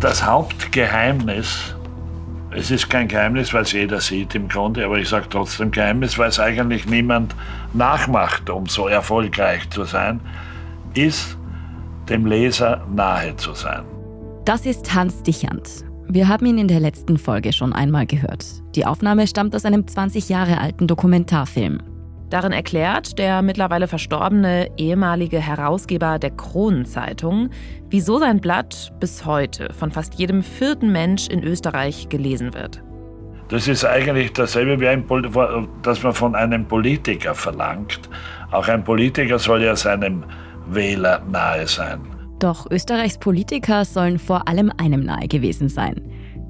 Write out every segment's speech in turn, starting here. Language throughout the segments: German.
Das Hauptgeheimnis, es ist kein Geheimnis, weil es jeder sieht im Grunde, aber ich sage trotzdem Geheimnis, weil es eigentlich niemand nachmacht, um so erfolgreich zu sein, ist, dem Leser nahe zu sein. Das ist Hans Dichand. Wir haben ihn in der letzten Folge schon einmal gehört. Die Aufnahme stammt aus einem 20 Jahre alten Dokumentarfilm. Darin erklärt der mittlerweile verstorbene ehemalige Herausgeber der Kronenzeitung, wieso sein Blatt bis heute von fast jedem vierten Mensch in Österreich gelesen wird. Das ist eigentlich dasselbe, wie ein, das man von einem Politiker verlangt. Auch ein Politiker soll ja seinem Wähler nahe sein. Doch Österreichs Politiker sollen vor allem einem nahe gewesen sein.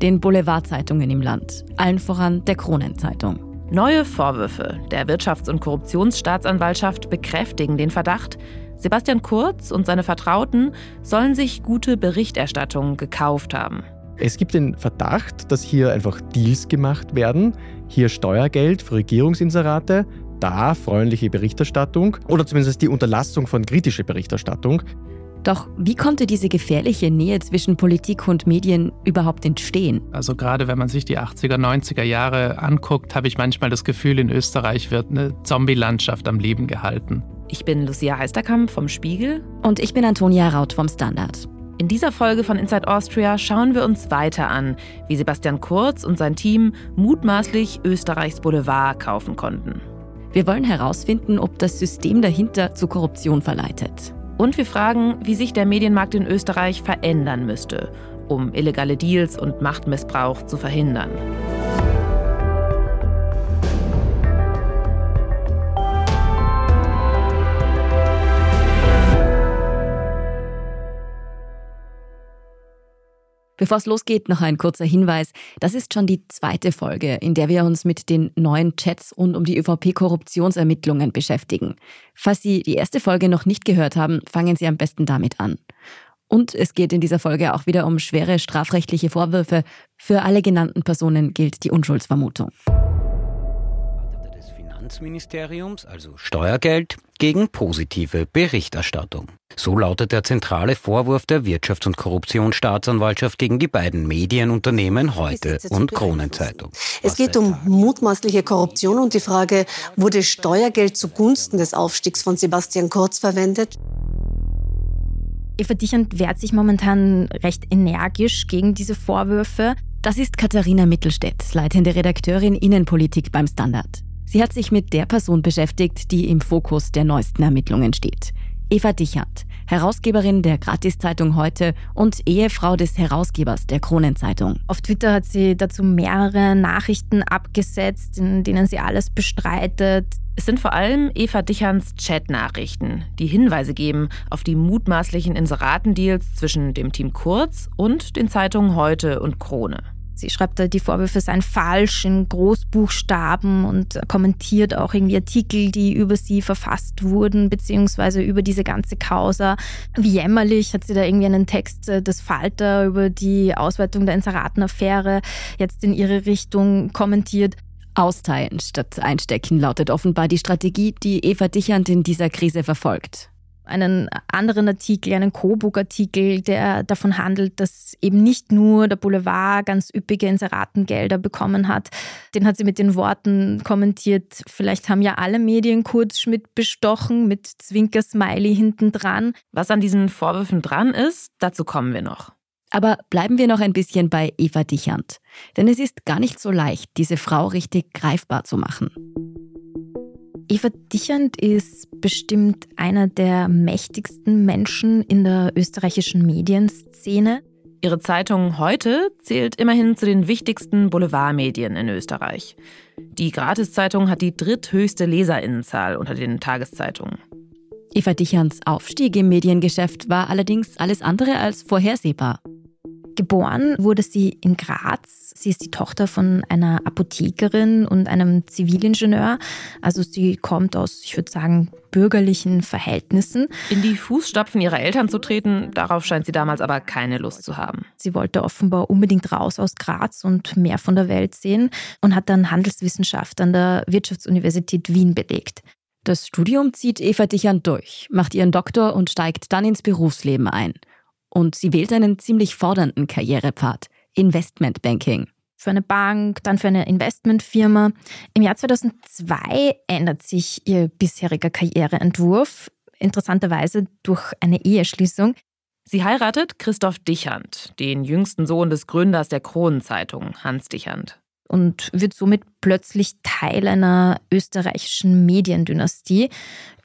Den Boulevardzeitungen im Land, allen voran der Kronenzeitung. Neue Vorwürfe der Wirtschafts- und Korruptionsstaatsanwaltschaft bekräftigen den Verdacht, Sebastian Kurz und seine Vertrauten sollen sich gute Berichterstattung gekauft haben. Es gibt den Verdacht, dass hier einfach Deals gemacht werden. Hier Steuergeld für Regierungsinserate, da freundliche Berichterstattung oder zumindest die Unterlassung von kritischer Berichterstattung. Doch wie konnte diese gefährliche Nähe zwischen Politik und Medien überhaupt entstehen? Also gerade wenn man sich die 80er, 90er Jahre anguckt, habe ich manchmal das Gefühl, in Österreich wird eine Zombie-Landschaft am Leben gehalten. Ich bin Lucia Heisterkamp vom Spiegel. Und ich bin Antonia Raut vom Standard. In dieser Folge von Inside Austria schauen wir uns weiter an, wie Sebastian Kurz und sein Team mutmaßlich Österreichs Boulevard kaufen konnten. Wir wollen herausfinden, ob das System dahinter zu Korruption verleitet. Und wir fragen, wie sich der Medienmarkt in Österreich verändern müsste, um illegale Deals und Machtmissbrauch zu verhindern. Bevor es losgeht, noch ein kurzer Hinweis. Das ist schon die zweite Folge, in der wir uns mit den neuen Chats rund um die ÖVP-Korruptionsermittlungen beschäftigen. Falls Sie die erste Folge noch nicht gehört haben, fangen Sie am besten damit an. Und es geht in dieser Folge auch wieder um schwere strafrechtliche Vorwürfe. Für alle genannten Personen gilt die Unschuldsvermutung. Finanzministeriums, also Steuergeld, gegen positive Berichterstattung. So lautet der zentrale Vorwurf der Wirtschafts- und Korruptionsstaatsanwaltschaft gegen die beiden Medienunternehmen heute und Kronenzeitung. Es geht um mutmaßliche Korruption und die Frage, wurde Steuergeld zugunsten des Aufstiegs von Sebastian Kurz verwendet? Eva Dichand wehrt sich momentan recht energisch gegen diese Vorwürfe. Das ist Katharina Mittelstädt, leitende Redakteurin Innenpolitik beim Standard. Sie hat sich mit der Person beschäftigt, die im Fokus der neuesten Ermittlungen steht. Eva Dichert, Herausgeberin der Gratiszeitung heute und Ehefrau des Herausgebers der Kronenzeitung. Auf Twitter hat sie dazu mehrere Nachrichten abgesetzt, in denen sie alles bestreitet. Es sind vor allem Eva Dicherns Chatnachrichten, die Hinweise geben auf die mutmaßlichen Inseratendeals zwischen dem Team Kurz und den Zeitungen Heute und Krone. Sie schreibt da, die Vorwürfe seien falsch in Großbuchstaben und kommentiert auch irgendwie Artikel, die über sie verfasst wurden, beziehungsweise über diese ganze Causa. Wie jämmerlich hat sie da irgendwie einen Text äh, des Falter über die Ausweitung der Inseratenaffäre jetzt in ihre Richtung kommentiert. Austeilen statt einstecken lautet offenbar die Strategie, die Eva Dichand in dieser Krise verfolgt einen anderen Artikel, einen Coburg-Artikel, der davon handelt, dass eben nicht nur der Boulevard ganz üppige Inseratengelder bekommen hat. Den hat sie mit den Worten kommentiert, vielleicht haben ja alle Medien Kurz Schmidt bestochen mit Zwinker-Smiley hinten dran. Was an diesen Vorwürfen dran ist, dazu kommen wir noch. Aber bleiben wir noch ein bisschen bei Eva Dichand. Denn es ist gar nicht so leicht, diese Frau richtig greifbar zu machen. Eva Dichand ist bestimmt einer der mächtigsten Menschen in der österreichischen Medienszene. Ihre Zeitung heute zählt immerhin zu den wichtigsten Boulevardmedien in Österreich. Die Gratiszeitung hat die dritthöchste Leserinnenzahl unter den Tageszeitungen. Eva Dichands Aufstieg im Mediengeschäft war allerdings alles andere als vorhersehbar. Geboren wurde sie in Graz. Sie ist die Tochter von einer Apothekerin und einem Zivilingenieur. Also sie kommt aus, ich würde sagen, bürgerlichen Verhältnissen. In die Fußstapfen ihrer Eltern zu treten, darauf scheint sie damals aber keine Lust zu haben. Sie wollte offenbar unbedingt raus aus Graz und mehr von der Welt sehen und hat dann Handelswissenschaft an der Wirtschaftsuniversität Wien belegt. Das Studium zieht Eva Dichern durch, macht ihren Doktor und steigt dann ins Berufsleben ein. Und sie wählt einen ziemlich fordernden Karrierepfad, Investmentbanking. Für eine Bank, dann für eine Investmentfirma. Im Jahr 2002 ändert sich ihr bisheriger Karriereentwurf, interessanterweise durch eine Eheschließung. Sie heiratet Christoph Dichand, den jüngsten Sohn des Gründers der Kronenzeitung, Hans Dichand. Und wird somit plötzlich Teil einer österreichischen Mediendynastie,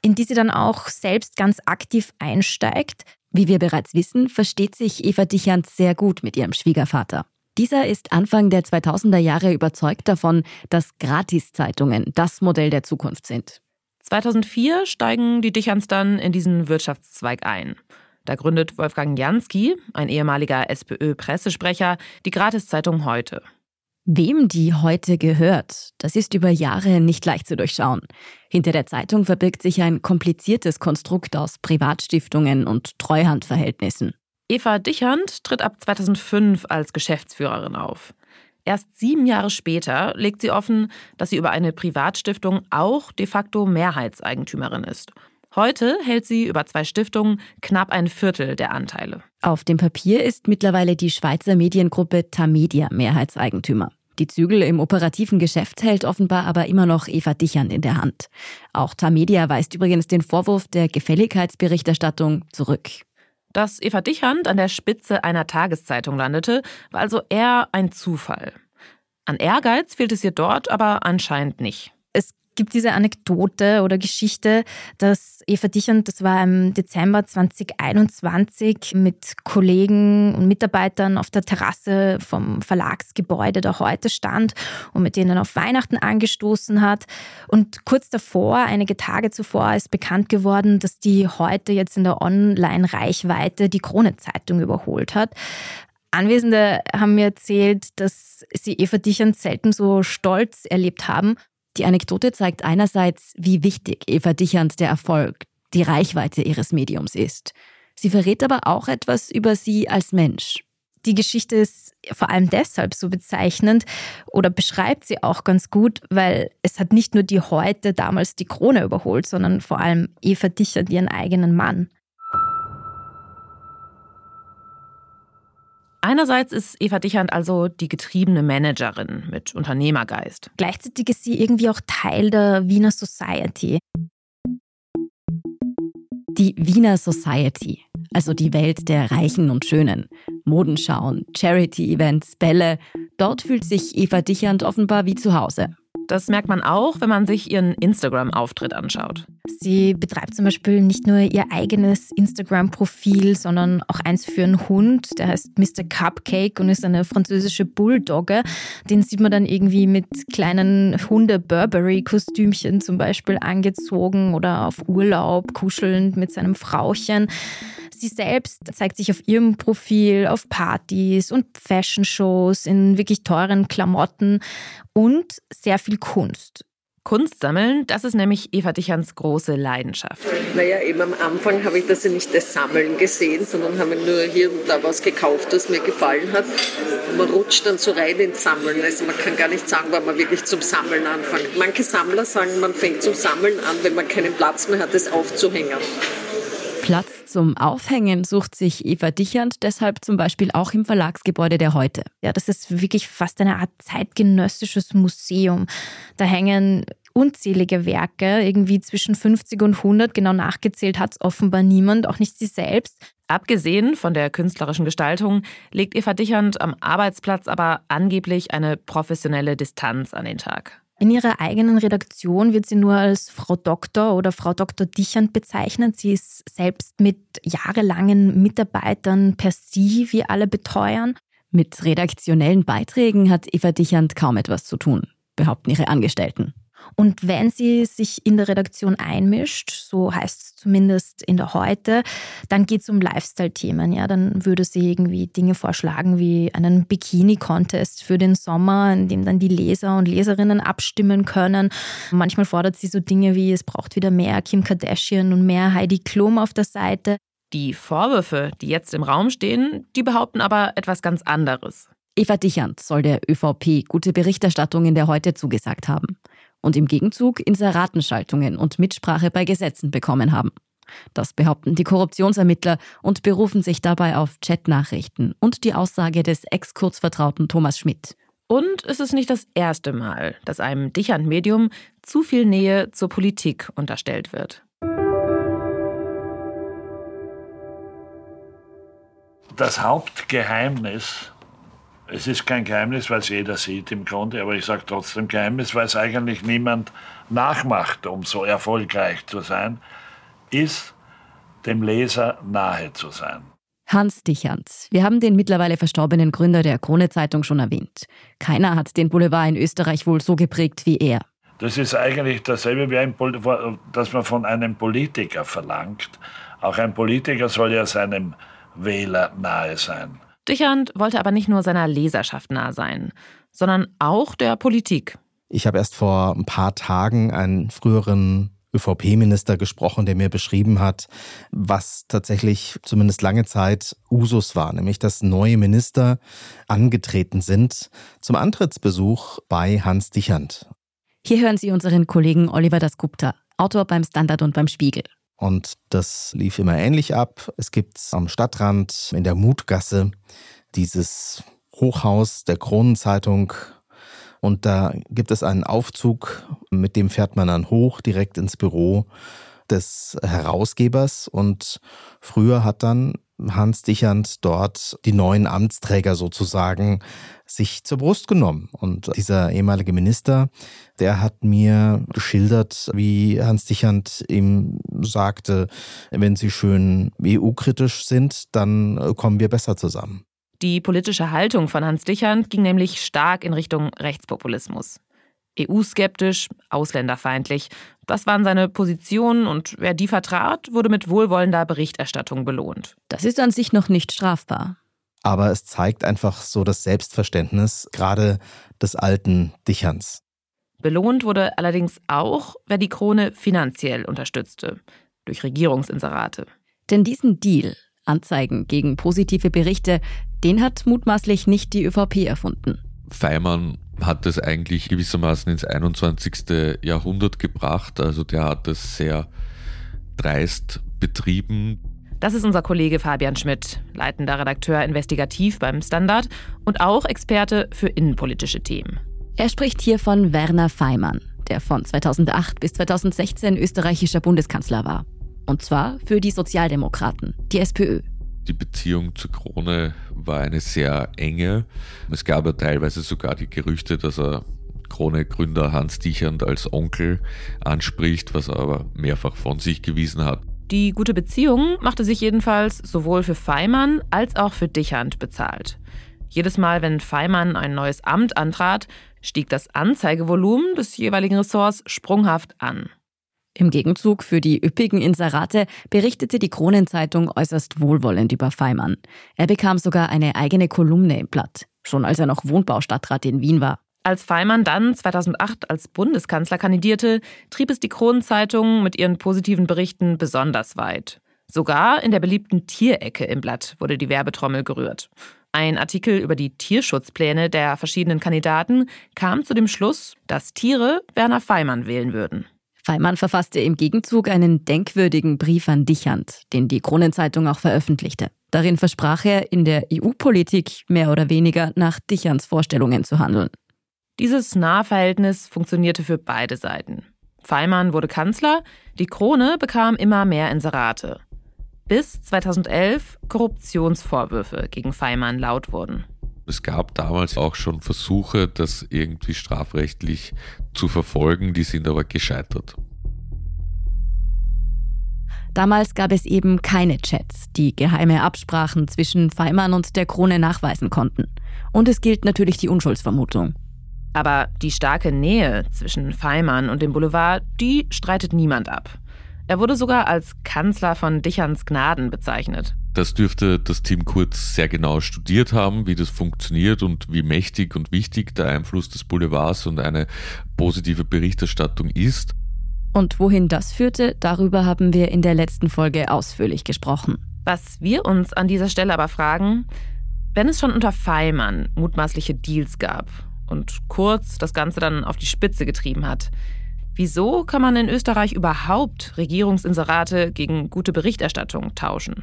in die sie dann auch selbst ganz aktiv einsteigt. Wie wir bereits wissen, versteht sich Eva Dichand sehr gut mit ihrem Schwiegervater. Dieser ist Anfang der 2000er Jahre überzeugt davon, dass Gratiszeitungen das Modell der Zukunft sind. 2004 steigen die Dichans dann in diesen Wirtschaftszweig ein. Da gründet Wolfgang Jansky, ein ehemaliger SPÖ-Pressesprecher, die Gratiszeitung heute. Wem die heute gehört, das ist über Jahre nicht leicht zu durchschauen. Hinter der Zeitung verbirgt sich ein kompliziertes Konstrukt aus Privatstiftungen und Treuhandverhältnissen. Eva Dichand tritt ab 2005 als Geschäftsführerin auf. Erst sieben Jahre später legt sie offen, dass sie über eine Privatstiftung auch de facto Mehrheitseigentümerin ist Heute hält sie über zwei Stiftungen knapp ein Viertel der Anteile. Auf dem Papier ist mittlerweile die Schweizer Mediengruppe Tamedia Mehrheitseigentümer. Die Zügel im operativen Geschäft hält offenbar aber immer noch Eva Dichand in der Hand. Auch Tamedia weist übrigens den Vorwurf der Gefälligkeitsberichterstattung zurück. Dass Eva Dichand an der Spitze einer Tageszeitung landete, war also eher ein Zufall. An Ehrgeiz fehlt es ihr dort aber anscheinend nicht gibt diese Anekdote oder Geschichte, dass Eva Dichand, das war im Dezember 2021, mit Kollegen und Mitarbeitern auf der Terrasse vom Verlagsgebäude der heute stand und mit denen auf Weihnachten angestoßen hat. Und kurz davor, einige Tage zuvor, ist bekannt geworden, dass die heute jetzt in der Online-Reichweite die Krone-Zeitung überholt hat. Anwesende haben mir erzählt, dass sie Eva Dichand selten so stolz erlebt haben die Anekdote zeigt einerseits, wie wichtig Eva Dichand der Erfolg, die Reichweite ihres Mediums ist. Sie verrät aber auch etwas über sie als Mensch. Die Geschichte ist vor allem deshalb so bezeichnend oder beschreibt sie auch ganz gut, weil es hat nicht nur die heute damals die Krone überholt, sondern vor allem Eva Dichand ihren eigenen Mann. Einerseits ist Eva Dichand also die getriebene Managerin mit Unternehmergeist. Gleichzeitig ist sie irgendwie auch Teil der Wiener Society. Die Wiener Society, also die Welt der Reichen und Schönen. Modenschauen, Charity-Events, Bälle. Dort fühlt sich Eva Dichand offenbar wie zu Hause. Das merkt man auch, wenn man sich ihren Instagram-Auftritt anschaut. Sie betreibt zum Beispiel nicht nur ihr eigenes Instagram-Profil, sondern auch eins für einen Hund. Der heißt Mr. Cupcake und ist eine französische Bulldogge. Den sieht man dann irgendwie mit kleinen Hunde-Burberry-Kostümchen zum Beispiel angezogen oder auf Urlaub, kuschelnd mit seinem Frauchen. Sie selbst zeigt sich auf ihrem Profil auf Partys und Fashion-Shows in wirklich teuren Klamotten und sehr viel Kunst. Kunst sammeln, das ist nämlich Eva Dichans große Leidenschaft. Naja, eben am Anfang habe ich das ja nicht das Sammeln gesehen, sondern habe nur hier und da was gekauft, was mir gefallen hat. Und man rutscht dann so rein ins Sammeln. Also man kann gar nicht sagen, wann man wirklich zum Sammeln anfängt. Manche Sammler sagen, man fängt zum Sammeln an, wenn man keinen Platz mehr hat, es aufzuhängen. Platz zum Aufhängen sucht sich Eva Dichand deshalb zum Beispiel auch im Verlagsgebäude der Heute. Ja, das ist wirklich fast eine Art zeitgenössisches Museum. Da hängen unzählige Werke, irgendwie zwischen 50 und 100, genau nachgezählt hat es offenbar niemand, auch nicht sie selbst. Abgesehen von der künstlerischen Gestaltung legt Eva Dichand am Arbeitsplatz aber angeblich eine professionelle Distanz an den Tag. In ihrer eigenen Redaktion wird sie nur als Frau Doktor oder Frau Doktor Dichand bezeichnet. Sie ist selbst mit jahrelangen Mitarbeitern per Sie, wie alle beteuern. Mit redaktionellen Beiträgen hat Eva Dichand kaum etwas zu tun, behaupten ihre Angestellten. Und wenn sie sich in der Redaktion einmischt, so heißt es zumindest in der Heute, dann geht es um Lifestyle-Themen. Ja? Dann würde sie irgendwie Dinge vorschlagen wie einen Bikini-Contest für den Sommer, in dem dann die Leser und Leserinnen abstimmen können. Manchmal fordert sie so Dinge wie, es braucht wieder mehr Kim Kardashian und mehr Heidi Klum auf der Seite. Die Vorwürfe, die jetzt im Raum stehen, die behaupten aber etwas ganz anderes. Eva Dichand soll der ÖVP gute Berichterstattung in der Heute zugesagt haben und im Gegenzug Inseratenschaltungen und Mitsprache bei Gesetzen bekommen haben. Das behaupten die Korruptionsermittler und berufen sich dabei auf Chatnachrichten und die Aussage des Ex-Kurzvertrauten Thomas Schmidt. Und es ist nicht das erste Mal, dass einem Dichand-Medium zu viel Nähe zur Politik unterstellt wird. Das Hauptgeheimnis, es ist kein Geheimnis, weil es jeder sieht im Grunde, aber ich sage trotzdem Geheimnis, weil es eigentlich niemand nachmacht, um so erfolgreich zu sein, ist, dem Leser nahe zu sein. Hans Dichand. Wir haben den mittlerweile verstorbenen Gründer der Krone Zeitung schon erwähnt. Keiner hat den Boulevard in Österreich wohl so geprägt wie er. Das ist eigentlich dasselbe, wie ein, dass man von einem Politiker verlangt. Auch ein Politiker soll ja seinem Wähler nahe sein. Dichand wollte aber nicht nur seiner Leserschaft nahe sein, sondern auch der Politik. Ich habe erst vor ein paar Tagen einen früheren ÖVP-Minister gesprochen, der mir beschrieben hat, was tatsächlich zumindest lange Zeit Usus war, nämlich dass neue Minister angetreten sind zum Antrittsbesuch bei Hans Dichand. Hier hören Sie unseren Kollegen Oliver Dasgupta, Autor beim Standard und beim Spiegel. Und das lief immer ähnlich ab. Es gibt am Stadtrand in der Mutgasse dieses Hochhaus der Kronenzeitung und da gibt es einen Aufzug, mit dem fährt man dann hoch direkt ins Büro des Herausgebers. Und früher hat dann Hans Dichand dort die neuen Amtsträger sozusagen sich zur Brust genommen. Und dieser ehemalige Minister, der hat mir geschildert, wie Hans Dichand ihm sagte, wenn Sie schön EU-kritisch sind, dann kommen wir besser zusammen. Die politische Haltung von Hans Dichand ging nämlich stark in Richtung Rechtspopulismus. EU-skeptisch, ausländerfeindlich. Das waren seine Positionen und wer die vertrat, wurde mit wohlwollender Berichterstattung belohnt. Das ist an sich noch nicht strafbar. Aber es zeigt einfach so das Selbstverständnis gerade des alten Dichans. Belohnt wurde allerdings auch, wer die Krone finanziell unterstützte, durch Regierungsinserate. Denn diesen Deal, Anzeigen gegen positive Berichte, den hat mutmaßlich nicht die ÖVP erfunden. Feimann hat es eigentlich gewissermaßen ins 21. Jahrhundert gebracht. Also der hat es sehr dreist betrieben. Das ist unser Kollege Fabian Schmidt, leitender Redakteur investigativ beim Standard und auch Experte für innenpolitische Themen. Er spricht hier von Werner Feimann, der von 2008 bis 2016 österreichischer Bundeskanzler war. Und zwar für die Sozialdemokraten, die SPÖ. Die Beziehung zur Krone war eine sehr enge. Es gab ja teilweise sogar die Gerüchte, dass er Krone-Gründer Hans Dichand als Onkel anspricht, was er aber mehrfach von sich gewiesen hat. Die gute Beziehung machte sich jedenfalls sowohl für Feimann als auch für Dichand bezahlt. Jedes Mal, wenn Feimann ein neues Amt antrat, stieg das Anzeigevolumen des jeweiligen Ressorts sprunghaft an. Im Gegenzug für die üppigen Inserate berichtete die Kronenzeitung äußerst wohlwollend über Feimann. Er bekam sogar eine eigene Kolumne im Blatt, schon als er noch Wohnbaustadtrat in Wien war. Als Feimann dann 2008 als Bundeskanzler kandidierte, trieb es die Kronenzeitung mit ihren positiven Berichten besonders weit. Sogar in der beliebten Tierecke im Blatt wurde die Werbetrommel gerührt. Ein Artikel über die Tierschutzpläne der verschiedenen Kandidaten kam zu dem Schluss, dass Tiere Werner Feimann wählen würden. Feimann verfasste im Gegenzug einen denkwürdigen Brief an Dichand, den die Kronenzeitung auch veröffentlichte. Darin versprach er, in der EU-Politik mehr oder weniger nach Dichands Vorstellungen zu handeln. Dieses Nahverhältnis funktionierte für beide Seiten. Feimann wurde Kanzler, die Krone bekam immer mehr Inserate. Bis 2011 Korruptionsvorwürfe gegen Feimann laut wurden. Es gab damals auch schon Versuche, das irgendwie strafrechtlich zu verfolgen, die sind aber gescheitert. Damals gab es eben keine Chats, die geheime Absprachen zwischen Feimann und der Krone nachweisen konnten. Und es gilt natürlich die Unschuldsvermutung. Aber die starke Nähe zwischen Feimann und dem Boulevard, die streitet niemand ab. Er wurde sogar als Kanzler von Dicherns Gnaden bezeichnet. Das dürfte das Team Kurz sehr genau studiert haben, wie das funktioniert und wie mächtig und wichtig der Einfluss des Boulevards und eine positive Berichterstattung ist. Und wohin das führte, darüber haben wir in der letzten Folge ausführlich gesprochen. Was wir uns an dieser Stelle aber fragen, wenn es schon unter Feimann mutmaßliche Deals gab und Kurz das Ganze dann auf die Spitze getrieben hat, Wieso kann man in Österreich überhaupt Regierungsinserate gegen gute Berichterstattung tauschen?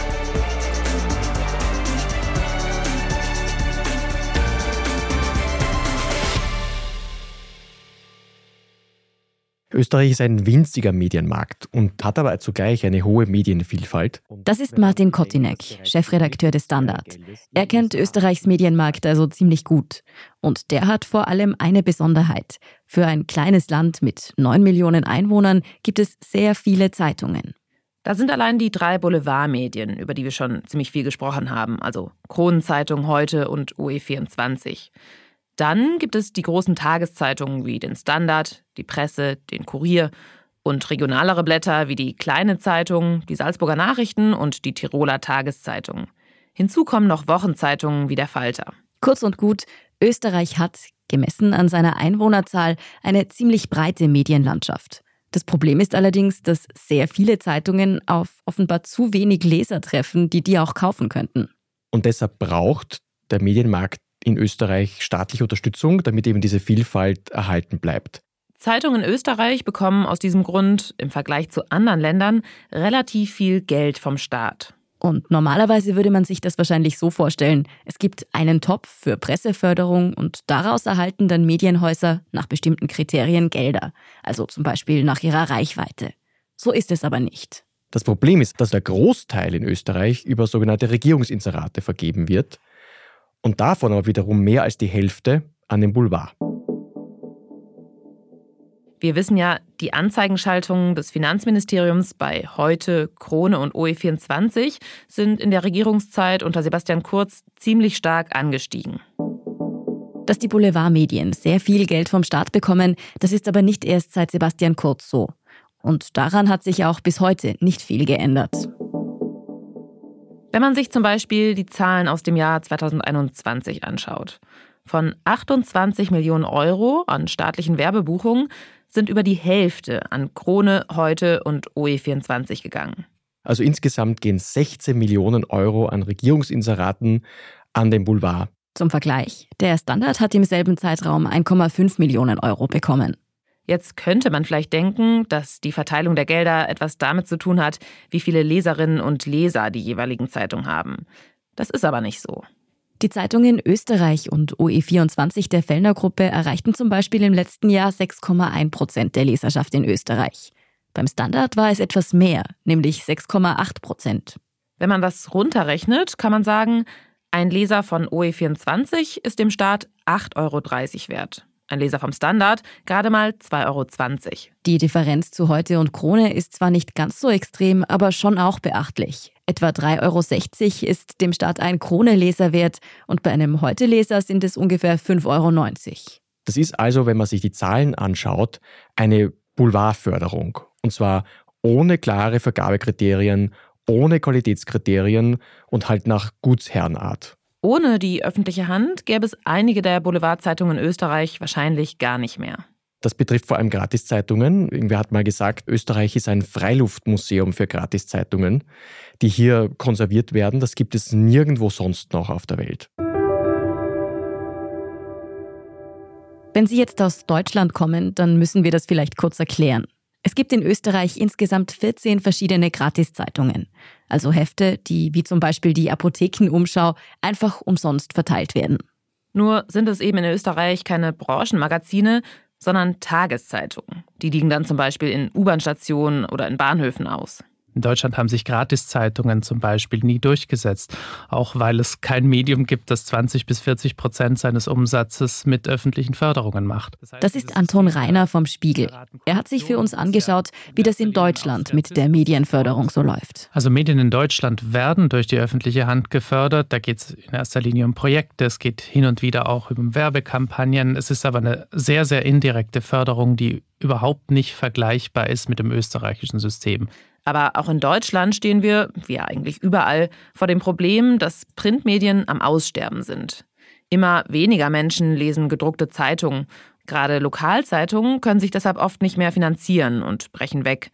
Österreich ist ein winziger Medienmarkt und hat aber zugleich eine hohe Medienvielfalt. Das ist Martin Kotinek, Chefredakteur des Standard. Er kennt Österreichs Medienmarkt also ziemlich gut. Und der hat vor allem eine Besonderheit. Für ein kleines Land mit 9 Millionen Einwohnern gibt es sehr viele Zeitungen. Da sind allein die drei Boulevardmedien, über die wir schon ziemlich viel gesprochen haben, also Kronenzeitung heute und OE24. Dann gibt es die großen Tageszeitungen wie den Standard, die Presse, den Kurier und regionalere Blätter wie die Kleine Zeitung, die Salzburger Nachrichten und die Tiroler Tageszeitung. Hinzu kommen noch Wochenzeitungen wie der Falter. Kurz und gut, Österreich hat, gemessen an seiner Einwohnerzahl, eine ziemlich breite Medienlandschaft. Das Problem ist allerdings, dass sehr viele Zeitungen auf offenbar zu wenig Leser treffen, die die auch kaufen könnten. Und deshalb braucht der Medienmarkt in Österreich staatliche Unterstützung, damit eben diese Vielfalt erhalten bleibt. Zeitungen in Österreich bekommen aus diesem Grund im Vergleich zu anderen Ländern relativ viel Geld vom Staat. Und normalerweise würde man sich das wahrscheinlich so vorstellen, es gibt einen Topf für Presseförderung und daraus erhalten dann Medienhäuser nach bestimmten Kriterien Gelder, also zum Beispiel nach ihrer Reichweite. So ist es aber nicht. Das Problem ist, dass der Großteil in Österreich über sogenannte Regierungsinserate vergeben wird und davon aber wiederum mehr als die Hälfte an den Boulevard. Wir wissen ja, die Anzeigenschaltungen des Finanzministeriums bei Heute, Krone und OE24 sind in der Regierungszeit unter Sebastian Kurz ziemlich stark angestiegen. Dass die Boulevardmedien sehr viel Geld vom Staat bekommen, das ist aber nicht erst seit Sebastian Kurz so. Und daran hat sich auch bis heute nicht viel geändert. Wenn man sich zum Beispiel die Zahlen aus dem Jahr 2021 anschaut. Von 28 Millionen Euro an staatlichen Werbebuchungen sind über die Hälfte an Krone, Heute und OE24 gegangen. Also insgesamt gehen 16 Millionen Euro an Regierungsinseraten an den Boulevard. Zum Vergleich, der Standard hat im selben Zeitraum 1,5 Millionen Euro bekommen. Jetzt könnte man vielleicht denken, dass die Verteilung der Gelder etwas damit zu tun hat, wie viele Leserinnen und Leser die jeweiligen Zeitungen haben. Das ist aber nicht so. Die Zeitungen Österreich und OE24 der Fellner Gruppe erreichten zum Beispiel im letzten Jahr 6,1 Prozent der Leserschaft in Österreich. Beim Standard war es etwas mehr, nämlich 6,8 Prozent. Wenn man das runterrechnet, kann man sagen, ein Leser von OE24 ist dem Staat 8,30 Euro wert. Ein Leser vom Standard gerade mal 2,20 Euro. Die Differenz zu Heute und Krone ist zwar nicht ganz so extrem, aber schon auch beachtlich. Etwa 3,60 Euro ist dem Staat ein Krone-Leser wert und bei einem Heute-Leser sind es ungefähr 5,90 Euro. Das ist also, wenn man sich die Zahlen anschaut, eine Boulevardförderung. Und zwar ohne klare Vergabekriterien, ohne Qualitätskriterien und halt nach Gutsherrenart. Ohne die öffentliche Hand gäbe es einige der Boulevardzeitungen in Österreich wahrscheinlich gar nicht mehr. Das betrifft vor allem Gratiszeitungen. Irgendwer hat mal gesagt, Österreich ist ein Freiluftmuseum für Gratiszeitungen, die hier konserviert werden. Das gibt es nirgendwo sonst noch auf der Welt. Wenn Sie jetzt aus Deutschland kommen, dann müssen wir das vielleicht kurz erklären. Es gibt in Österreich insgesamt 14 verschiedene Gratiszeitungen, also Hefte, die wie zum Beispiel die Apothekenumschau einfach umsonst verteilt werden. Nur sind es eben in Österreich keine Branchenmagazine, sondern Tageszeitungen. Die liegen dann zum Beispiel in U-Bahn-Stationen oder in Bahnhöfen aus. In Deutschland haben sich Gratiszeitungen zum Beispiel nie durchgesetzt, auch weil es kein Medium gibt, das 20 bis 40 Prozent seines Umsatzes mit öffentlichen Förderungen macht. Das, ist Anton Reiner vom Spiegel. Er hat sich für uns angeschaut, wie das in Deutschland mit der Medienförderung so läuft. Also Medien in Deutschland werden durch die öffentliche Hand gefördert. Da geht es in erster Linie um Projekte, es geht hin und wieder auch um Werbekampagnen. Es ist aber eine sehr, sehr indirekte Förderung, die überhaupt nicht vergleichbar ist mit dem österreichischen System. Aber auch in Deutschland stehen wir, wie eigentlich überall, vor dem Problem, dass Printmedien am Aussterben sind. Immer weniger Menschen lesen gedruckte Zeitungen. Gerade Lokalzeitungen können sich deshalb oft nicht mehr finanzieren und brechen weg.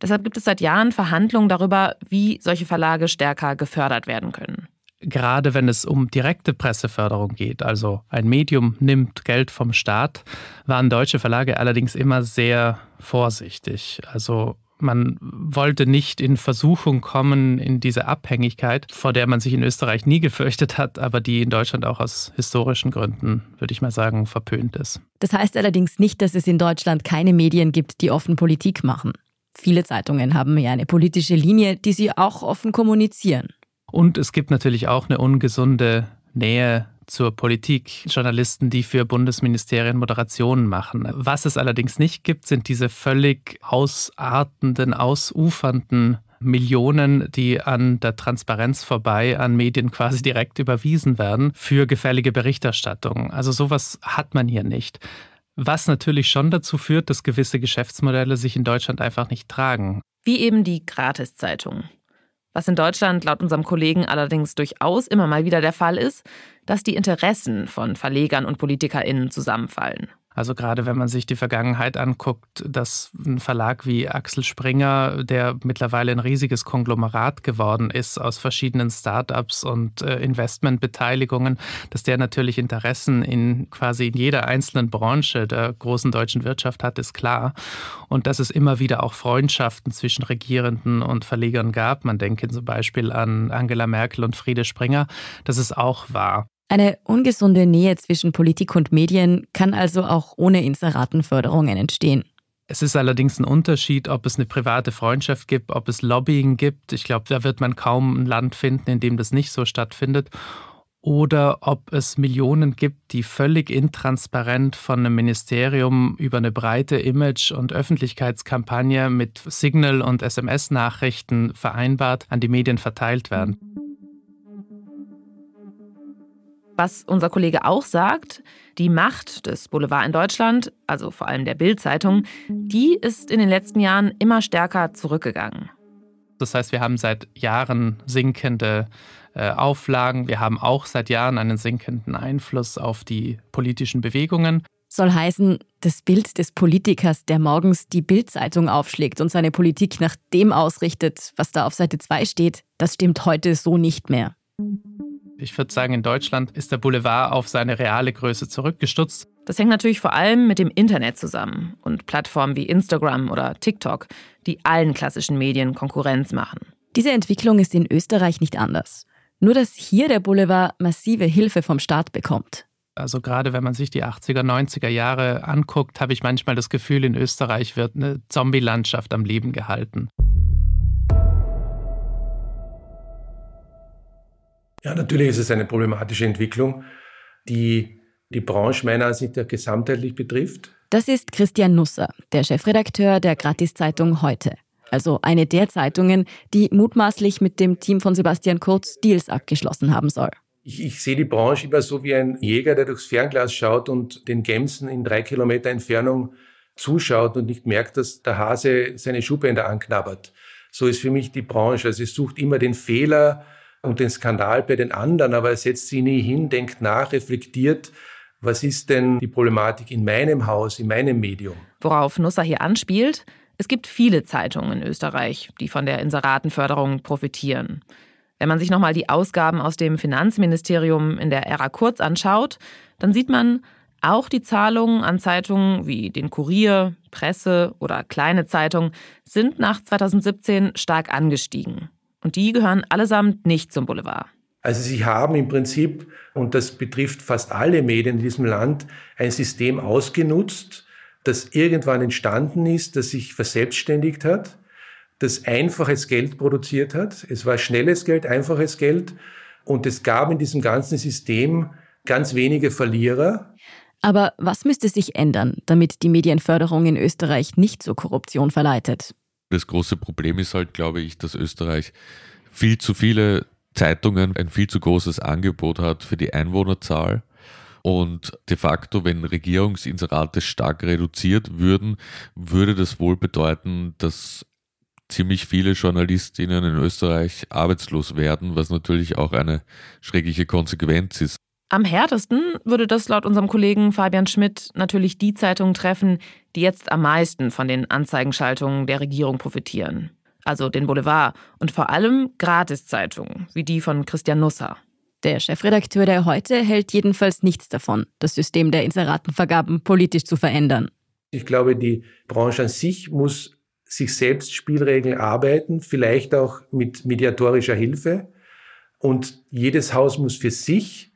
Deshalb gibt es seit Jahren Verhandlungen darüber, wie solche Verlage stärker gefördert werden können gerade wenn es um direkte Presseförderung geht, also ein Medium nimmt Geld vom Staat, waren deutsche Verlage allerdings immer sehr vorsichtig. Also man wollte nicht in Versuchung kommen in diese Abhängigkeit, vor der man sich in Österreich nie gefürchtet hat, aber die in Deutschland auch aus historischen Gründen, würde ich mal sagen, verpönt ist. Das heißt allerdings nicht, dass es in Deutschland keine Medien gibt, die offen Politik machen. Viele Zeitungen haben ja eine politische Linie, die sie auch offen kommunizieren. Und es gibt natürlich auch eine ungesunde Nähe zur Politik, Journalisten, die für Bundesministerien Moderationen machen. Was es allerdings nicht gibt, sind diese völlig ausartenden, ausufernden Millionen, die an der Transparenz vorbei an Medien quasi direkt überwiesen werden für gefällige Berichterstattung. Also sowas hat man hier nicht. Was natürlich schon dazu führt, dass gewisse Geschäftsmodelle sich in Deutschland einfach nicht tragen. Wie eben die Gratiszeitung. Was in Deutschland laut unserem Kollegen allerdings durchaus immer mal wieder der Fall ist, dass die Interessen von Verlegern und PolitikerInnen zusammenfallen. Also gerade wenn man sich die Vergangenheit anguckt, dass ein Verlag wie Axel Springer, der mittlerweile ein riesiges Konglomerat geworden ist aus verschiedenen Startups und äh, Investmentbeteiligungen, dass der natürlich Interessen in quasi in jeder einzelnen Branche der großen deutschen Wirtschaft hat, ist klar. Und dass es immer wieder auch Freundschaften zwischen Regierenden und Verlegern gab. Man denke zum Beispiel an Angela Merkel und Friede Springer. Das ist auch wahr. Eine ungesunde Nähe zwischen Politik und Medien kann also auch ohne Inseratenförderungen entstehen. Es ist allerdings ein Unterschied, ob es eine private Freundschaft gibt, ob es Lobbying gibt. Ich glaube, da wird man kaum ein Land finden, in dem das nicht so stattfindet. Oder ob es Millionen gibt, die völlig intransparent von einem Ministerium über eine breite Image- und Öffentlichkeitskampagne mit Signal- und SMS-Nachrichten vereinbart an die Medien verteilt werden. Was unser Kollege auch sagt, die Macht des Boulevard in Deutschland, also vor allem der Bild-Zeitung, die ist in den letzten Jahren immer stärker zurückgegangen. Das heißt, wir haben seit Jahren sinkende äh, Auflagen. Wir haben auch seit Jahren einen sinkenden Einfluss auf die politischen Bewegungen. Soll heißen, das Bild des Politikers, der morgens die Bild-Zeitung aufschlägt und seine Politik nach dem ausrichtet, was da auf Seite 2 steht, das stimmt heute so nicht mehr. Ich würde sagen, in Deutschland ist der Boulevard auf seine reale Größe zurückgestutzt. Das hängt natürlich vor allem mit dem Internet zusammen und Plattformen wie Instagram oder TikTok, die allen klassischen Medien Konkurrenz machen. Diese Entwicklung ist in Österreich nicht anders. Nur dass hier der Boulevard massive Hilfe vom Staat bekommt. Also gerade wenn man sich die 80er, 90er Jahre anguckt, habe ich manchmal das Gefühl, in Österreich wird eine Zombie-Landschaft am Leben gehalten. Ja, natürlich ist es eine problematische Entwicklung, die die Branche meiner Ansicht nach gesamtheitlich betrifft. Das ist Christian Nusser, der Chefredakteur der Gratiszeitung Heute. Also eine der Zeitungen, die mutmaßlich mit dem Team von Sebastian Kurz Deals abgeschlossen haben soll. Ich, ich, sehe die Branche immer so wie ein Jäger, der durchs Fernglas schaut und den Gämsen in drei Kilometer Entfernung zuschaut und nicht merkt, dass der Hase seine Schuhbänder anknabbert. So ist für mich die Branche. Also es sucht immer den Fehler, und den Skandal bei den anderen, aber er setzt sie nie hin, denkt nach, reflektiert, was ist denn die Problematik in meinem Haus, in meinem Medium. Worauf Nusser hier anspielt, es gibt viele Zeitungen in Österreich, die von der Inseratenförderung profitieren. Wenn man sich nochmal die Ausgaben aus dem Finanzministerium in der Ära Kurz anschaut, dann sieht man, auch die Zahlungen an Zeitungen wie den Kurier, Presse oder kleine Zeitungen sind nach 2017 stark angestiegen. Und die gehören allesamt nicht zum Boulevard. Also sie haben im Prinzip, und das betrifft fast alle Medien in diesem Land, ein System ausgenutzt, das irgendwann entstanden ist, das sich verselbstständigt hat, das einfaches Geld produziert hat. Es war schnelles Geld, einfaches Geld. Und es gab in diesem ganzen System ganz wenige Verlierer. Aber was müsste sich ändern, damit die Medienförderung in Österreich nicht zur Korruption verleitet? Das große Problem ist halt, glaube ich, dass Österreich viel zu viele Zeitungen, ein viel zu großes Angebot hat für die Einwohnerzahl. Und de facto, wenn Regierungsinserate stark reduziert würden, würde das wohl bedeuten, dass ziemlich viele Journalistinnen in Österreich arbeitslos werden, was natürlich auch eine schreckliche Konsequenz ist. Am härtesten würde das laut unserem Kollegen Fabian Schmidt natürlich die Zeitungen treffen, die jetzt am meisten von den Anzeigenschaltungen der Regierung profitieren. Also den Boulevard und vor allem Gratiszeitungen, wie die von Christian Nusser. Der Chefredakteur der Heute hält jedenfalls nichts davon, das System der Inseratenvergaben politisch zu verändern. Ich glaube, die Branche an sich muss sich selbst Spielregeln arbeiten, vielleicht auch mit mediatorischer Hilfe. Und jedes Haus muss für sich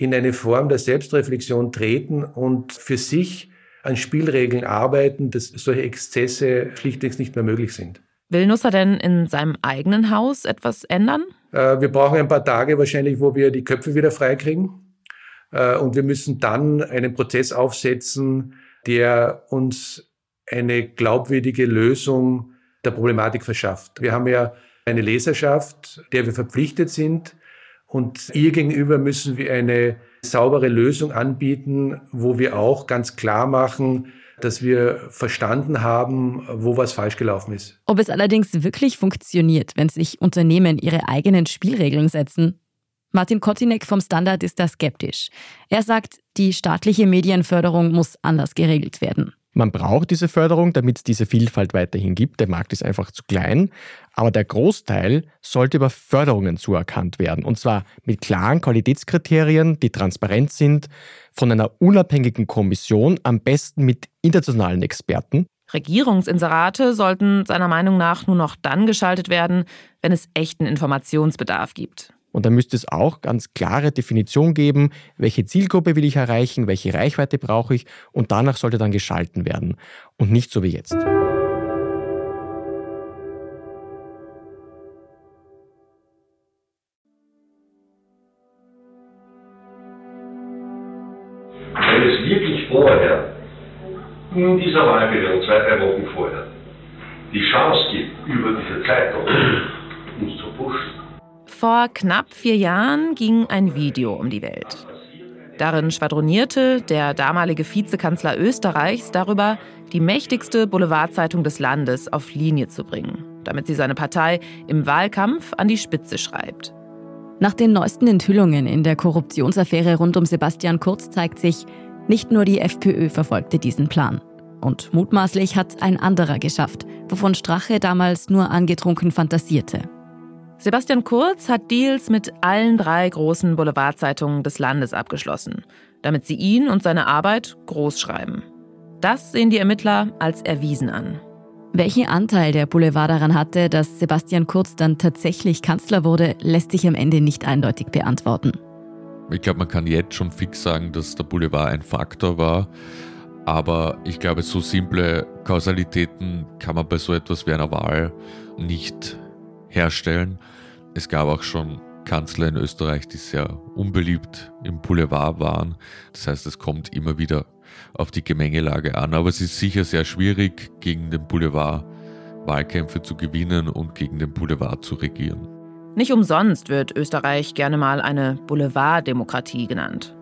in eine Form der Selbstreflexion treten und für sich an Spielregeln arbeiten, dass solche Exzesse schlichtweg nicht mehr möglich sind. Will Nusser denn in seinem eigenen Haus etwas ändern? Äh, wir brauchen ein paar Tage wahrscheinlich, wo wir die Köpfe wieder freikriegen. Äh, und wir müssen dann einen Prozess aufsetzen, der uns eine glaubwürdige Lösung der Problematik verschafft. Wir haben ja eine Leserschaft, der wir verpflichtet sind, und ihr gegenüber müssen wir eine saubere Lösung anbieten, wo wir auch ganz klar machen, dass wir verstanden haben, wo was falsch gelaufen ist. Ob es allerdings wirklich funktioniert, wenn sich Unternehmen ihre eigenen Spielregeln setzen? Martin Kotinek vom Standard ist da skeptisch. Er sagt, die staatliche Medienförderung muss anders geregelt werden. Man braucht diese Förderung, damit es diese Vielfalt weiterhin gibt. Der Markt ist einfach zu klein. Aber der Großteil sollte über Förderungen zuerkannt werden. Und zwar mit klaren Qualitätskriterien, die transparent sind, von einer unabhängigen Kommission, am besten mit internationalen Experten. Regierungsinserate sollten seiner Meinung nach nur noch dann geschaltet werden, wenn es echten Informationsbedarf gibt. Und da müsste es auch ganz klare Definition geben, welche Zielgruppe will ich erreichen, welche Reichweite brauche ich und danach sollte dann geschalten werden und nicht so wie jetzt. Wenn es wirklich vorher, in dieser Wahlperiode, zwei, drei Wochen vorher, die Chance gibt, über diese Zeitung uns zu pushen, vor knapp vier Jahren ging ein Video um die Welt. Darin schwadronierte der damalige Vizekanzler Österreichs darüber, die mächtigste Boulevardzeitung des Landes auf Linie zu bringen, damit sie seine Partei im Wahlkampf an die Spitze schreibt. Nach den neuesten Enthüllungen in der Korruptionsaffäre rund um Sebastian Kurz zeigt sich, nicht nur die FPÖ verfolgte diesen Plan. Und mutmaßlich hat ein anderer geschafft, wovon Strache damals nur angetrunken fantasierte. Sebastian Kurz hat Deals mit allen drei großen Boulevardzeitungen des Landes abgeschlossen, damit sie ihn und seine Arbeit groß schreiben. Das sehen die Ermittler als erwiesen an. Welchen Anteil der Boulevard daran hatte, dass Sebastian Kurz dann tatsächlich Kanzler wurde, lässt sich am Ende nicht eindeutig beantworten. Ich glaube, man kann jetzt schon fix sagen, dass der Boulevard ein Faktor war. Aber ich glaube, so simple Kausalitäten kann man bei so etwas wie einer Wahl nicht herstellen. Es gab auch schon Kanzler in Österreich, die sehr unbeliebt im Boulevard waren. Das heißt, es kommt immer wieder auf die Gemengelage an. Aber es ist sicher sehr schwierig, gegen den Boulevard Wahlkämpfe zu gewinnen und gegen den Boulevard zu regieren. Nicht umsonst wird Österreich gerne mal eine Boulevarddemokratie genannt.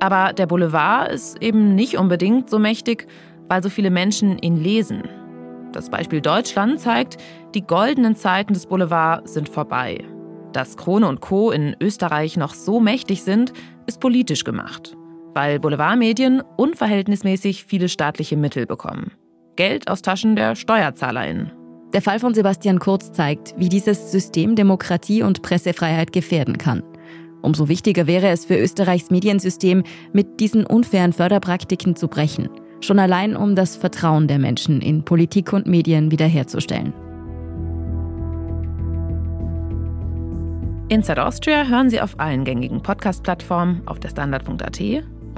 Aber der Boulevard ist eben nicht unbedingt so mächtig, weil so viele Menschen ihn lesen. Das Beispiel Deutschland zeigt, die goldenen Zeiten des Boulevards sind vorbei. Dass Krone und Co. in Österreich noch so mächtig sind, ist politisch gemacht, weil Boulevardmedien unverhältnismäßig viele staatliche Mittel bekommen. Geld aus Taschen der SteuerzahlerInnen. Der Fall von Sebastian Kurz zeigt, wie dieses System Demokratie und Pressefreiheit gefährden kann. Umso wichtiger wäre es für Österreichs Mediensystem, mit diesen unfairen Förderpraktiken zu brechen. Schon allein, um das Vertrauen der Menschen in Politik und Medien wiederherzustellen. Inside Austria hören Sie auf allen gängigen Podcast-Plattformen, auf der Standard.at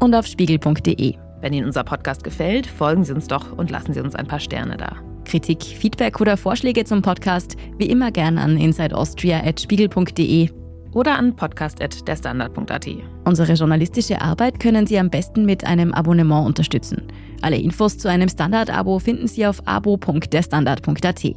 und auf spiegel.de. Wenn Ihnen unser Podcast gefällt, folgen Sie uns doch und lassen Sie uns ein paar Sterne da. Kritik, Feedback oder Vorschläge zum Podcast wie immer gern an insideaustria.spiegel.de oder an podcast.derstandard.at. Unsere journalistische Arbeit können Sie am besten mit einem Abonnement unterstützen. Alle Infos zu einem Standard-Abo finden Sie auf abo.derstandard.at.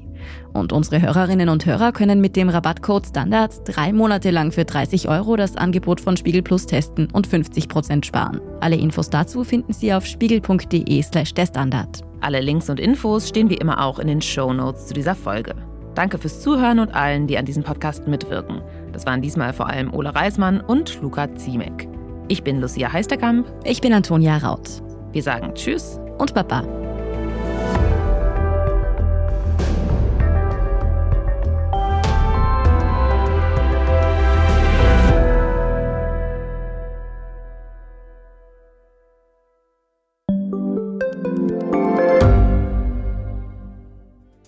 Und unsere Hörerinnen und Hörer können mit dem Rabattcode Standard drei Monate lang für 30 Euro das Angebot von Spiegel Plus testen und 50 Prozent sparen. Alle Infos dazu finden Sie auf spiegel.de/slash der Standard. Alle Links und Infos stehen wie immer auch in den Show Notes zu dieser Folge. Danke fürs Zuhören und allen, die an diesem Podcast mitwirken. Das waren diesmal vor allem Ole Reismann und Luca Ziemek. Ich bin Lucia Heisterkamp. Ich bin Antonia Raut. Wir sagen Tschüss und Baba.